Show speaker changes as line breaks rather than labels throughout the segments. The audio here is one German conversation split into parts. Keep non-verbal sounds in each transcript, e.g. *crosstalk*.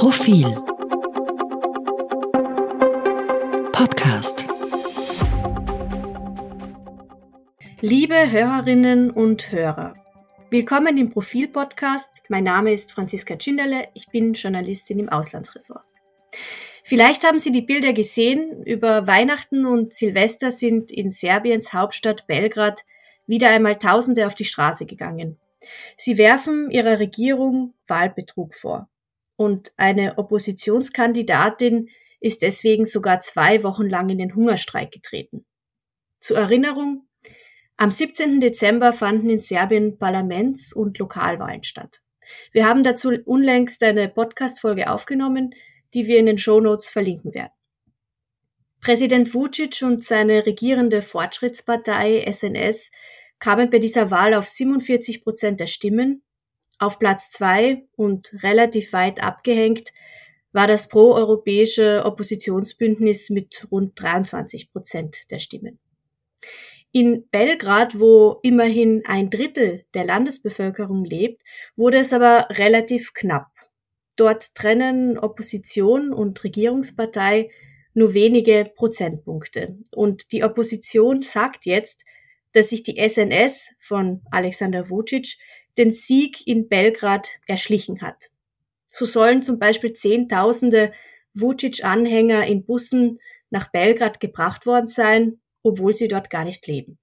Profil Podcast
Liebe Hörerinnen und Hörer, willkommen im Profil-Podcast. Mein Name ist Franziska Tschinderle, ich bin Journalistin im Auslandsressort. Vielleicht haben Sie die Bilder gesehen. Über Weihnachten und Silvester sind in Serbiens Hauptstadt Belgrad wieder einmal Tausende auf die Straße gegangen. Sie werfen ihrer Regierung Wahlbetrug vor. Und eine Oppositionskandidatin ist deswegen sogar zwei Wochen lang in den Hungerstreik getreten. Zur Erinnerung, am 17. Dezember fanden in Serbien Parlaments- und Lokalwahlen statt. Wir haben dazu unlängst eine Podcast-Folge aufgenommen, die wir in den Shownotes verlinken werden. Präsident Vucic und seine regierende Fortschrittspartei SNS kamen bei dieser Wahl auf 47 Prozent der Stimmen. Auf Platz zwei und relativ weit abgehängt war das proeuropäische Oppositionsbündnis mit rund 23 Prozent der Stimmen. In Belgrad, wo immerhin ein Drittel der Landesbevölkerung lebt, wurde es aber relativ knapp. Dort trennen Opposition und Regierungspartei nur wenige Prozentpunkte. Und die Opposition sagt jetzt, dass sich die SNS von Alexander Vucic den Sieg in Belgrad erschlichen hat. So sollen zum Beispiel Zehntausende Vucic-Anhänger in Bussen nach Belgrad gebracht worden sein, obwohl sie dort gar nicht leben.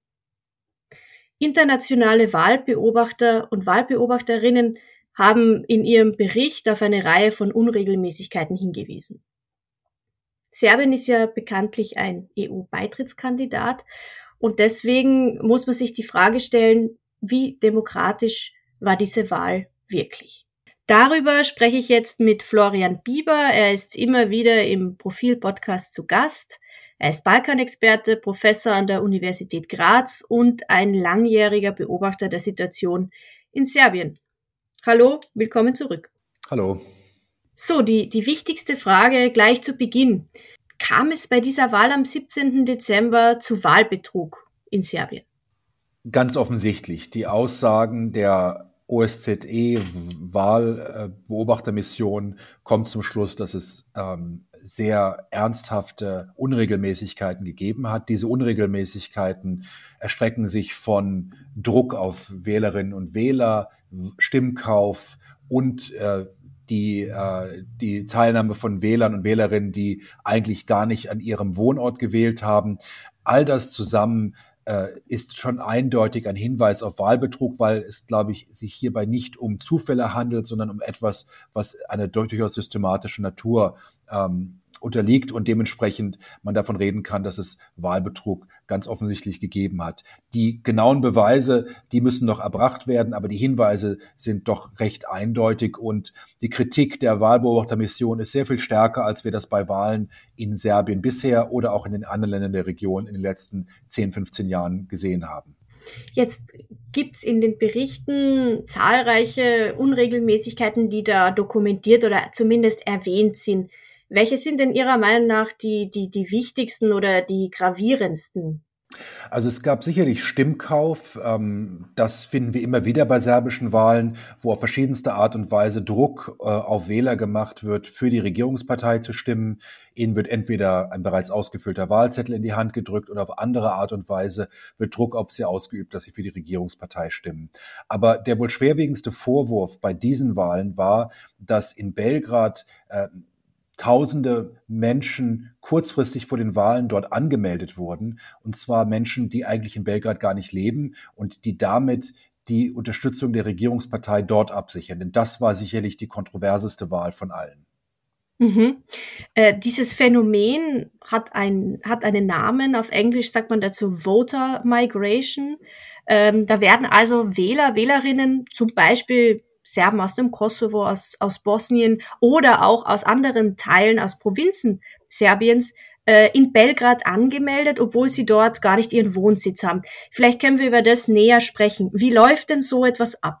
Internationale Wahlbeobachter und Wahlbeobachterinnen haben in ihrem Bericht auf eine Reihe von Unregelmäßigkeiten hingewiesen. Serbien ist ja bekanntlich ein EU-Beitrittskandidat und deswegen muss man sich die Frage stellen, wie demokratisch war diese Wahl wirklich? Darüber spreche ich jetzt mit Florian Bieber. Er ist immer wieder im Profil-Podcast zu Gast. Er ist Balkanexperte, Professor an der Universität Graz und ein langjähriger Beobachter der Situation in Serbien. Hallo, willkommen zurück.
Hallo.
So, die, die wichtigste Frage gleich zu Beginn kam es bei dieser Wahl am 17. Dezember zu Wahlbetrug in Serbien?
Ganz offensichtlich. Die Aussagen der OSZE-Wahlbeobachtermission kommen zum Schluss, dass es ähm, sehr ernsthafte Unregelmäßigkeiten gegeben hat. Diese Unregelmäßigkeiten erstrecken sich von Druck auf Wählerinnen und Wähler, Stimmkauf und äh, die, äh, die Teilnahme von Wählern und Wählerinnen, die eigentlich gar nicht an ihrem Wohnort gewählt haben. All das zusammen äh, ist schon eindeutig ein Hinweis auf Wahlbetrug, weil es, glaube ich, sich hierbei nicht um Zufälle handelt, sondern um etwas, was eine durchaus systematische Natur ähm, unterliegt und dementsprechend man davon reden kann, dass es Wahlbetrug ganz offensichtlich gegeben hat. Die genauen Beweise, die müssen noch erbracht werden, aber die Hinweise sind doch recht eindeutig und die Kritik der Wahlbeobachtermission ist sehr viel stärker, als wir das bei Wahlen in Serbien bisher oder auch in den anderen Ländern der Region in den letzten 10, 15 Jahren gesehen haben.
Jetzt gibt's in den Berichten zahlreiche Unregelmäßigkeiten, die da dokumentiert oder zumindest erwähnt sind. Welche sind denn Ihrer Meinung nach die, die, die wichtigsten oder die gravierendsten?
Also es gab sicherlich Stimmkauf. Ähm, das finden wir immer wieder bei serbischen Wahlen, wo auf verschiedenste Art und Weise Druck äh, auf Wähler gemacht wird, für die Regierungspartei zu stimmen. Ihnen wird entweder ein bereits ausgefüllter Wahlzettel in die Hand gedrückt oder auf andere Art und Weise wird Druck auf sie ausgeübt, dass sie für die Regierungspartei stimmen. Aber der wohl schwerwiegendste Vorwurf bei diesen Wahlen war, dass in Belgrad äh, Tausende Menschen kurzfristig vor den Wahlen dort angemeldet wurden. Und zwar Menschen, die eigentlich in Belgrad gar nicht leben und die damit die Unterstützung der Regierungspartei dort absichern. Denn das war sicherlich die kontroverseste Wahl von allen.
Mhm. Äh, dieses Phänomen hat, ein, hat einen Namen. Auf Englisch sagt man dazu Voter Migration. Ähm, da werden also Wähler, Wählerinnen zum Beispiel Serben aus dem Kosovo, aus, aus Bosnien oder auch aus anderen Teilen, aus Provinzen Serbiens äh, in Belgrad angemeldet, obwohl sie dort gar nicht ihren Wohnsitz haben. Vielleicht können wir über das näher sprechen. Wie läuft denn so etwas ab?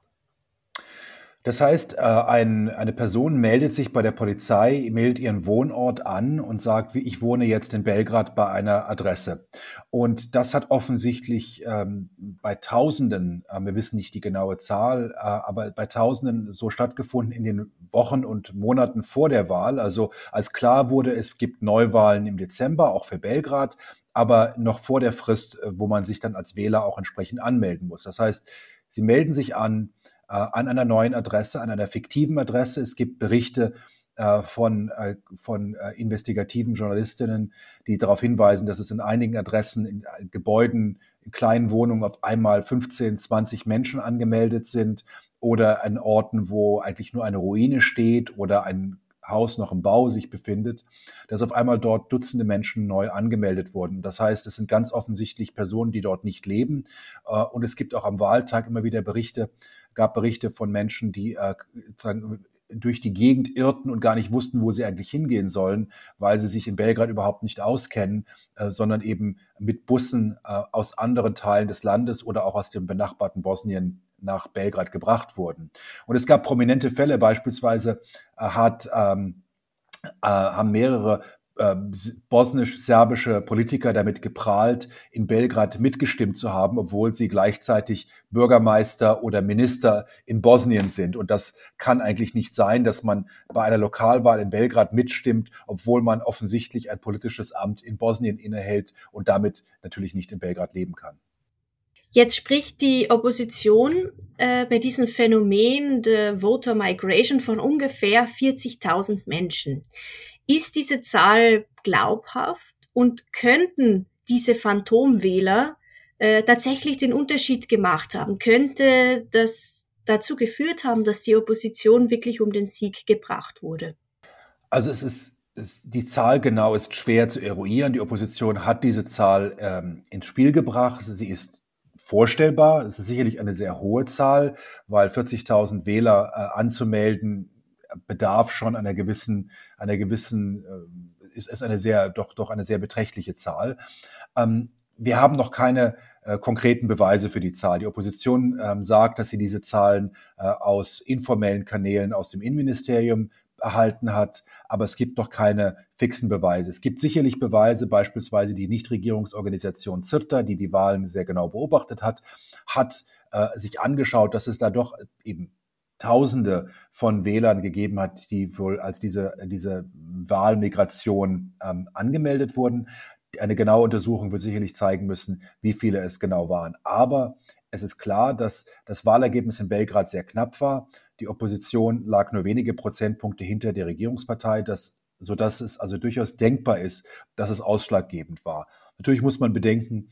Das heißt, äh, ein, eine Person meldet sich bei der Polizei, meldet ihren Wohnort an und sagt, ich wohne jetzt in Belgrad bei einer Adresse. Und das hat offensichtlich ähm, bei Tausenden, äh, wir wissen nicht die genaue Zahl, äh, aber bei Tausenden so stattgefunden in den Wochen und Monaten vor der Wahl. Also als klar wurde, es gibt Neuwahlen im Dezember, auch für Belgrad, aber noch vor der Frist, äh, wo man sich dann als Wähler auch entsprechend anmelden muss. Das heißt, sie melden sich an, äh, an einer neuen Adresse, an einer fiktiven Adresse. Es gibt Berichte äh, von, äh, von äh, investigativen Journalistinnen, die darauf hinweisen, dass es in einigen Adressen, in äh, Gebäuden, in kleinen Wohnungen auf einmal 15, 20 Menschen angemeldet sind oder an Orten, wo eigentlich nur eine Ruine steht oder ein Haus noch im Bau sich befindet, dass auf einmal dort Dutzende Menschen neu angemeldet wurden. Das heißt, es sind ganz offensichtlich Personen, die dort nicht leben. Und es gibt auch am Wahltag immer wieder Berichte, gab Berichte von Menschen, die äh, sozusagen durch die Gegend irrten und gar nicht wussten, wo sie eigentlich hingehen sollen, weil sie sich in Belgrad überhaupt nicht auskennen, äh, sondern eben mit Bussen äh, aus anderen Teilen des Landes oder auch aus dem benachbarten Bosnien nach Belgrad gebracht wurden. Und es gab prominente Fälle, beispielsweise äh, hat ähm, äh, haben mehrere äh, bosnisch-serbische Politiker damit geprahlt, in Belgrad mitgestimmt zu haben, obwohl sie gleichzeitig Bürgermeister oder Minister in Bosnien sind. Und das kann eigentlich nicht sein, dass man bei einer Lokalwahl in Belgrad mitstimmt, obwohl man offensichtlich ein politisches Amt in Bosnien innehält und damit natürlich nicht in Belgrad leben kann.
Jetzt spricht die Opposition äh, bei diesem Phänomen der Voter Migration von ungefähr 40.000 Menschen. Ist diese Zahl glaubhaft und könnten diese Phantomwähler äh, tatsächlich den Unterschied gemacht haben? Könnte das dazu geführt haben, dass die Opposition wirklich um den Sieg gebracht wurde?
Also es ist die Zahl genau ist schwer zu eruieren. Die Opposition hat diese Zahl ähm, ins Spiel gebracht. Sie ist vorstellbar. Es ist sicherlich eine sehr hohe Zahl, weil 40.000 Wähler äh, anzumelden bedarf schon einer gewissen, einer gewissen, äh, ist, ist eine sehr, doch, doch eine sehr beträchtliche Zahl. Ähm, wir haben noch keine äh, konkreten Beweise für die Zahl. Die Opposition ähm, sagt, dass sie diese Zahlen äh, aus informellen Kanälen aus dem Innenministerium erhalten hat, aber es gibt noch keine fixen Beweise. Es gibt sicherlich Beweise, beispielsweise die Nichtregierungsorganisation CIRTA, die die Wahlen sehr genau beobachtet hat, hat äh, sich angeschaut, dass es da doch eben Tausende von Wählern gegeben hat, die wohl als diese, diese Wahlmigration ähm, angemeldet wurden. Eine genaue Untersuchung wird sicherlich zeigen müssen, wie viele es genau waren. Aber es ist klar, dass das Wahlergebnis in Belgrad sehr knapp war. Die Opposition lag nur wenige Prozentpunkte hinter der Regierungspartei, das, sodass es also durchaus denkbar ist, dass es ausschlaggebend war. Natürlich muss man bedenken,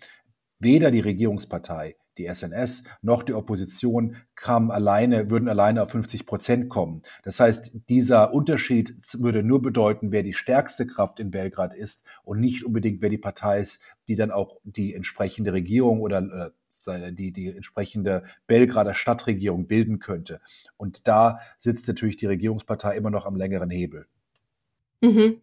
weder die Regierungspartei die SNS noch die Opposition kamen alleine, würden alleine auf 50 Prozent kommen. Das heißt, dieser Unterschied würde nur bedeuten, wer die stärkste Kraft in Belgrad ist und nicht unbedingt, wer die Partei ist, die dann auch die entsprechende Regierung oder äh, die, die entsprechende Belgrader Stadtregierung bilden könnte. Und da sitzt natürlich die Regierungspartei immer noch am längeren Hebel.
Mhm.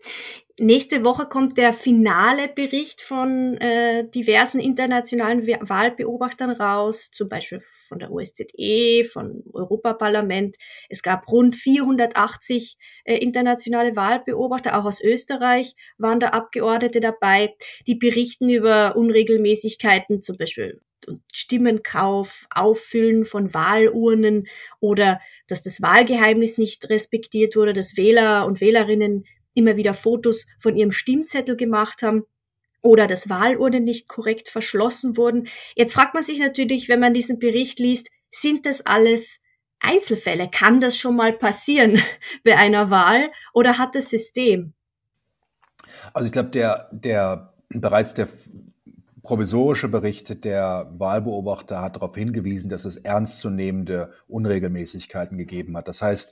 Nächste Woche kommt der finale Bericht von äh, diversen internationalen Wahlbeobachtern raus, zum Beispiel von der OSZE, von Europaparlament. Es gab rund 480 äh, internationale Wahlbeobachter, auch aus Österreich waren da Abgeordnete dabei, die berichten über Unregelmäßigkeiten, zum Beispiel Stimmenkauf, Auffüllen von Wahlurnen oder dass das Wahlgeheimnis nicht respektiert wurde, dass Wähler und Wählerinnen immer wieder Fotos von ihrem Stimmzettel gemacht haben oder dass Wahlurnen nicht korrekt verschlossen wurden. Jetzt fragt man sich natürlich, wenn man diesen Bericht liest, sind das alles Einzelfälle? Kann das schon mal passieren *laughs* bei einer Wahl oder hat das System?
Also ich glaube, der, der bereits der provisorische Bericht der Wahlbeobachter hat darauf hingewiesen, dass es ernstzunehmende Unregelmäßigkeiten gegeben hat. Das heißt,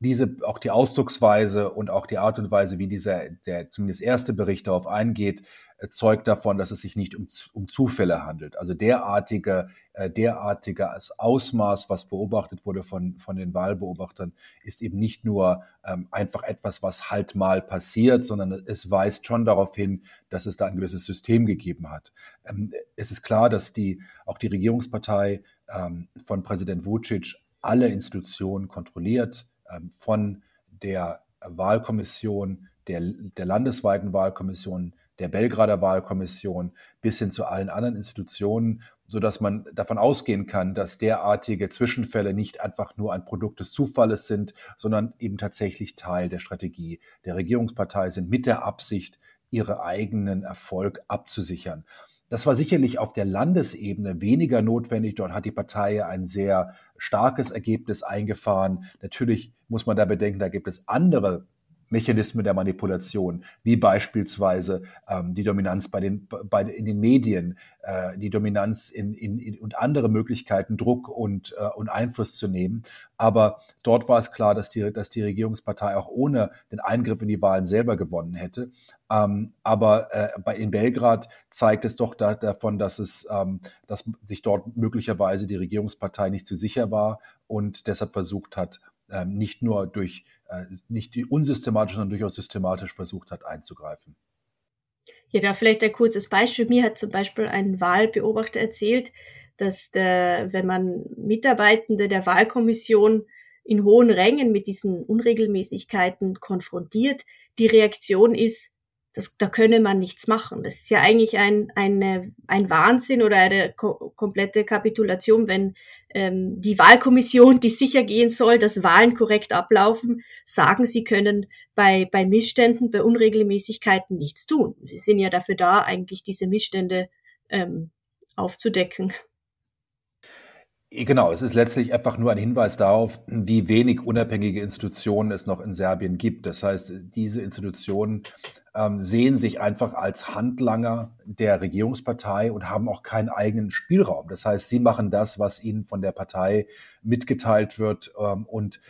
diese, auch die Ausdrucksweise und auch die Art und Weise, wie dieser, der zumindest erste Bericht darauf eingeht, äh, zeugt davon, dass es sich nicht um, um Zufälle handelt. Also derartige, äh, derartiges Ausmaß, was beobachtet wurde von, von den Wahlbeobachtern, ist eben nicht nur ähm, einfach etwas, was halt mal passiert, sondern es weist schon darauf hin, dass es da ein gewisses System gegeben hat. Ähm, es ist klar, dass die, auch die Regierungspartei ähm, von Präsident Vucic alle Institutionen kontrolliert, ähm, von der Wahlkommission, der, der landesweiten Wahlkommission, der Belgrader Wahlkommission bis hin zu allen anderen Institutionen, so dass man davon ausgehen kann, dass derartige Zwischenfälle nicht einfach nur ein Produkt des Zufalles sind, sondern eben tatsächlich Teil der Strategie der Regierungspartei sind mit der Absicht, ihre eigenen Erfolg abzusichern. Das war sicherlich auf der Landesebene weniger notwendig. Dort hat die Partei ein sehr starkes Ergebnis eingefahren. Natürlich muss man da bedenken, da gibt es andere Mechanismen der Manipulation, wie beispielsweise ähm, die Dominanz bei den, bei, in den Medien, äh, die Dominanz in, in, in, und andere Möglichkeiten, Druck und, äh, und Einfluss zu nehmen. Aber dort war es klar, dass die, dass die Regierungspartei auch ohne den Eingriff in die Wahlen selber gewonnen hätte. Ähm, aber äh, bei, in Belgrad zeigt es doch da, davon, dass es, ähm, dass sich dort möglicherweise die Regierungspartei nicht zu sicher war und deshalb versucht hat, nicht nur durch, äh, nicht unsystematisch, sondern durchaus systematisch versucht hat einzugreifen.
Ja, da vielleicht ein kurzes Beispiel. Mir hat zum Beispiel ein Wahlbeobachter erzählt, dass der, wenn man Mitarbeitende der Wahlkommission in hohen Rängen mit diesen Unregelmäßigkeiten konfrontiert, die Reaktion ist, das, da könne man nichts machen. Das ist ja eigentlich ein, eine, ein Wahnsinn oder eine ko komplette Kapitulation, wenn ähm, die Wahlkommission, die sicher gehen soll, dass Wahlen korrekt ablaufen, sagen, sie können bei, bei Missständen, bei Unregelmäßigkeiten nichts tun. Sie sind ja dafür da, eigentlich diese Missstände ähm, aufzudecken.
Genau, es ist letztlich einfach nur ein Hinweis darauf, wie wenig unabhängige Institutionen es noch in Serbien gibt. Das heißt, diese Institutionen ähm, sehen sich einfach als Handlanger der Regierungspartei und haben auch keinen eigenen Spielraum. Das heißt, sie machen das, was ihnen von der Partei mitgeteilt wird. Ähm, und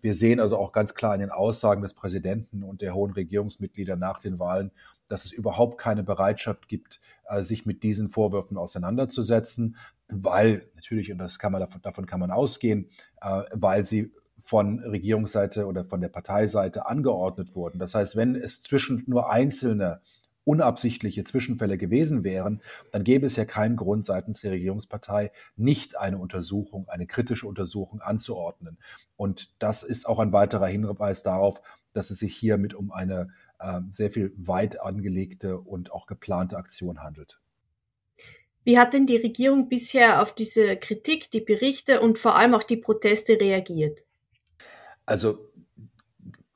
wir sehen also auch ganz klar in den Aussagen des Präsidenten und der hohen Regierungsmitglieder nach den Wahlen, dass es überhaupt keine Bereitschaft gibt, äh, sich mit diesen Vorwürfen auseinanderzusetzen, weil natürlich, und das kann man davon, kann man ausgehen, äh, weil sie von Regierungsseite oder von der Parteiseite angeordnet wurden. Das heißt, wenn es zwischen nur einzelne unabsichtliche Zwischenfälle gewesen wären, dann gäbe es ja keinen Grund seitens der Regierungspartei, nicht eine Untersuchung, eine kritische Untersuchung anzuordnen. Und das ist auch ein weiterer Hinweis darauf, dass es sich hiermit um eine äh, sehr viel weit angelegte und auch geplante Aktion handelt.
Wie hat denn die Regierung bisher auf diese Kritik, die Berichte und vor allem auch die Proteste reagiert?
Also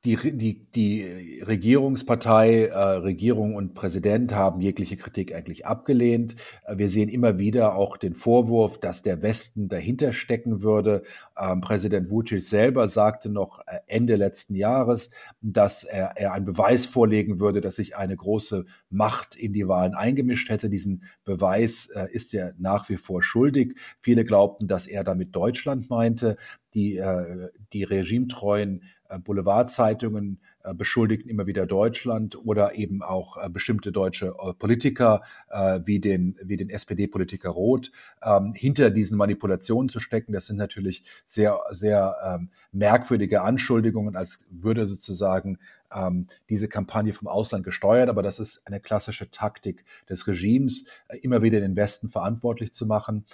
die, die, die Regierungspartei, äh, Regierung und Präsident haben jegliche Kritik eigentlich abgelehnt. Äh, wir sehen immer wieder auch den Vorwurf, dass der Westen dahinter stecken würde. Ähm, Präsident Vucic selber sagte noch äh, Ende letzten Jahres, dass er, er einen Beweis vorlegen würde, dass sich eine große Macht in die Wahlen eingemischt hätte. Diesen Beweis äh, ist er nach wie vor schuldig. Viele glaubten, dass er damit Deutschland meinte die, äh, die regimetreuen Boulevardzeitungen äh, beschuldigten immer wieder Deutschland oder eben auch äh, bestimmte deutsche äh, Politiker äh, wie den, wie den SPD-Politiker Roth ähm, hinter diesen Manipulationen zu stecken. Das sind natürlich sehr, sehr ähm, merkwürdige Anschuldigungen, als würde sozusagen ähm, diese Kampagne vom Ausland gesteuert. Aber das ist eine klassische Taktik des Regimes, äh, immer wieder den Westen verantwortlich zu machen.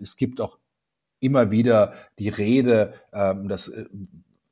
Es gibt auch immer wieder die Rede, das äh,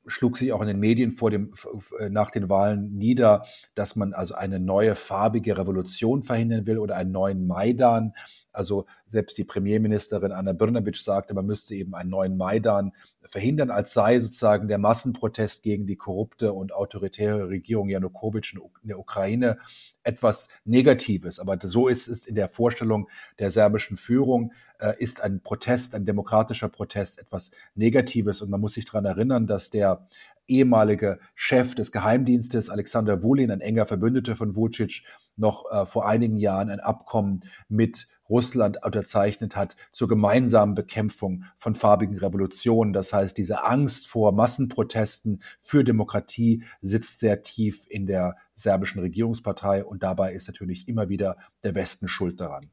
schlug sich auch in den Medien vor dem, äh, nach den Wahlen nieder, dass man also eine neue farbige Revolution verhindern will oder einen neuen Maidan. Also selbst die Premierministerin Anna Brnabic sagte, man müsste eben einen neuen Maidan verhindern, als sei sozusagen der Massenprotest gegen die korrupte und autoritäre Regierung Janukowitsch in der Ukraine etwas Negatives. Aber so ist es in der Vorstellung der serbischen Führung, äh, ist ein Protest, ein demokratischer Protest etwas Negatives. Und man muss sich daran erinnern, dass der ehemalige Chef des Geheimdienstes, Alexander Wulin, ein enger Verbündeter von Vucic, noch äh, vor einigen Jahren ein Abkommen mit Russland unterzeichnet hat zur gemeinsamen Bekämpfung von farbigen Revolutionen. Das heißt, diese Angst vor Massenprotesten für Demokratie sitzt sehr tief in der serbischen Regierungspartei und dabei ist natürlich immer wieder der Westen schuld daran.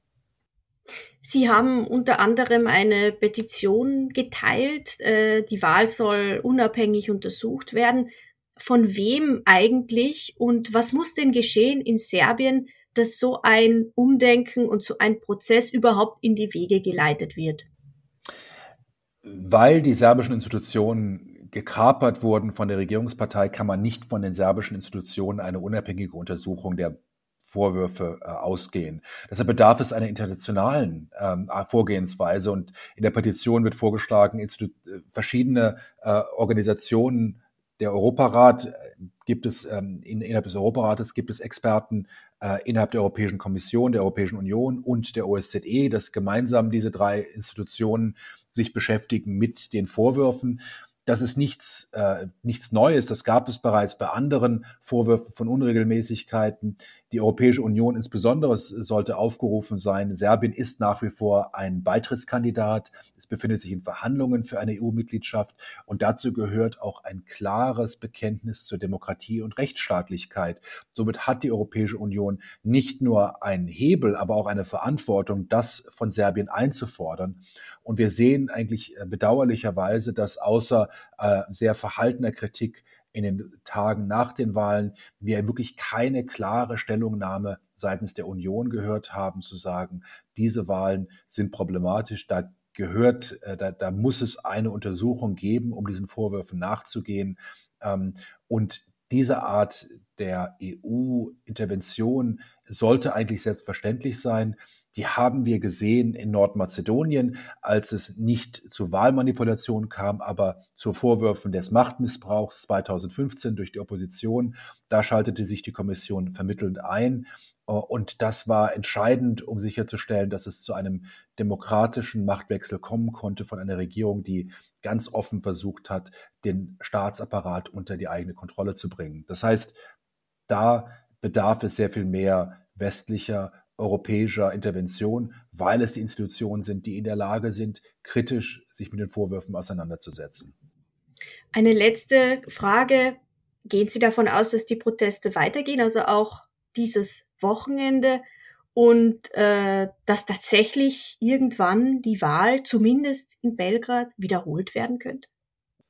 Sie haben unter anderem eine Petition geteilt, äh, die Wahl soll unabhängig untersucht werden. Von wem eigentlich und was muss denn geschehen in Serbien, dass so ein Umdenken und so ein Prozess überhaupt in die Wege geleitet wird?
weil die serbischen Institutionen gekapert wurden von der Regierungspartei, kann man nicht von den serbischen Institutionen eine unabhängige Untersuchung der Vorwürfe äh, ausgehen. Deshalb bedarf es einer internationalen ähm, Vorgehensweise und in der Petition wird vorgeschlagen, Institu äh, verschiedene äh, Organisationen, der Europarat äh, gibt es ähm, in, innerhalb des Europarates gibt es Experten äh, innerhalb der Europäischen Kommission, der Europäischen Union und der OSZE, dass gemeinsam diese drei Institutionen sich beschäftigen mit den Vorwürfen das ist nichts, äh, nichts Neues. Das gab es bereits bei anderen Vorwürfen von Unregelmäßigkeiten. Die Europäische Union insbesondere sollte aufgerufen sein. Serbien ist nach wie vor ein Beitrittskandidat. Es befindet sich in Verhandlungen für eine EU-Mitgliedschaft. Und dazu gehört auch ein klares Bekenntnis zur Demokratie und Rechtsstaatlichkeit. Somit hat die Europäische Union nicht nur einen Hebel, aber auch eine Verantwortung, das von Serbien einzufordern. Und wir sehen eigentlich bedauerlicherweise, dass außer äh, sehr verhaltener Kritik in den Tagen nach den Wahlen wir wirklich keine klare Stellungnahme seitens der Union gehört haben, zu sagen, diese Wahlen sind problematisch, da gehört, äh, da, da muss es eine Untersuchung geben, um diesen Vorwürfen nachzugehen. Ähm, und diese Art der EU-Intervention sollte eigentlich selbstverständlich sein die haben wir gesehen in Nordmazedonien, als es nicht zu Wahlmanipulation kam, aber zu Vorwürfen des Machtmissbrauchs 2015 durch die Opposition. Da schaltete sich die Kommission vermittelnd ein. Und das war entscheidend, um sicherzustellen, dass es zu einem demokratischen Machtwechsel kommen konnte von einer Regierung, die ganz offen versucht hat, den Staatsapparat unter die eigene Kontrolle zu bringen. Das heißt, da bedarf es sehr viel mehr westlicher europäischer Intervention, weil es die Institutionen sind, die in der Lage sind, kritisch sich mit den Vorwürfen auseinanderzusetzen.
Eine letzte Frage. Gehen Sie davon aus, dass die Proteste weitergehen, also auch dieses Wochenende und äh, dass tatsächlich irgendwann die Wahl zumindest in Belgrad wiederholt werden könnte?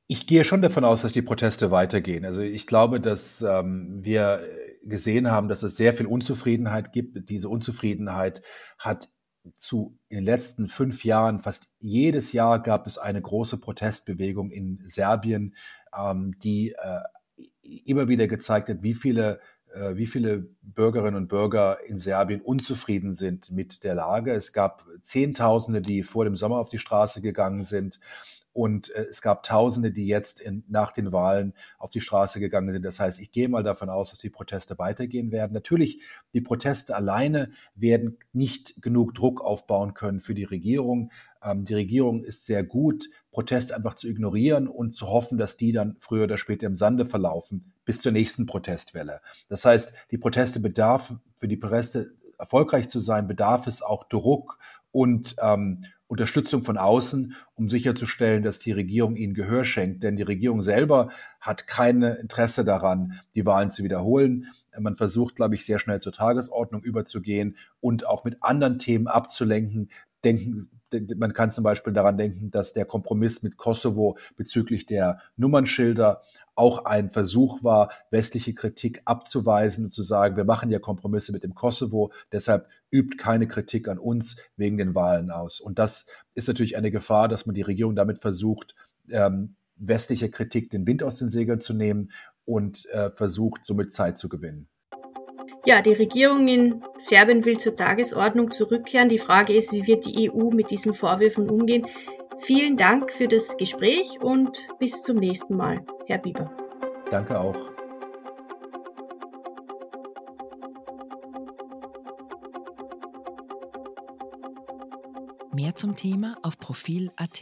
Ich gehe schon davon aus, dass die Proteste weitergehen. Also ich glaube, dass ähm, wir gesehen haben, dass es sehr viel Unzufriedenheit gibt. Diese Unzufriedenheit hat zu in den letzten fünf Jahren, fast jedes Jahr gab es eine große Protestbewegung in Serbien, ähm, die äh, immer wieder gezeigt hat, wie viele äh, wie viele Bürgerinnen und Bürger in Serbien unzufrieden sind mit der Lage. Es gab Zehntausende, die vor dem Sommer auf die Straße gegangen sind. Und äh, es gab Tausende, die jetzt in, nach den Wahlen auf die Straße gegangen sind. Das heißt, ich gehe mal davon aus, dass die Proteste weitergehen werden. Natürlich, die Proteste alleine werden nicht genug Druck aufbauen können für die Regierung. Ähm, die Regierung ist sehr gut, Proteste einfach zu ignorieren und zu hoffen, dass die dann früher oder später im Sande verlaufen bis zur nächsten Protestwelle. Das heißt, die Proteste bedarf, für die Proteste erfolgreich zu sein, bedarf es auch Druck und ähm, Unterstützung von außen, um sicherzustellen, dass die Regierung ihnen Gehör schenkt. Denn die Regierung selber hat kein Interesse daran, die Wahlen zu wiederholen. Man versucht, glaube ich, sehr schnell zur Tagesordnung überzugehen und auch mit anderen Themen abzulenken. Denken, man kann zum Beispiel daran denken, dass der Kompromiss mit Kosovo bezüglich der Nummernschilder auch ein Versuch war, westliche Kritik abzuweisen und zu sagen, wir machen ja Kompromisse mit dem Kosovo, deshalb übt keine Kritik an uns wegen den Wahlen aus. Und das ist natürlich eine Gefahr, dass man die Regierung damit versucht, ähm, westliche Kritik den Wind aus den Segeln zu nehmen und äh, versucht, somit Zeit zu gewinnen.
Ja, die Regierung in Serbien will zur Tagesordnung zurückkehren. Die Frage ist, wie wird die EU mit diesen Vorwürfen umgehen? Vielen Dank für das Gespräch und bis zum nächsten Mal, Herr Bieber.
Danke auch.
Mehr zum Thema auf Profil.at.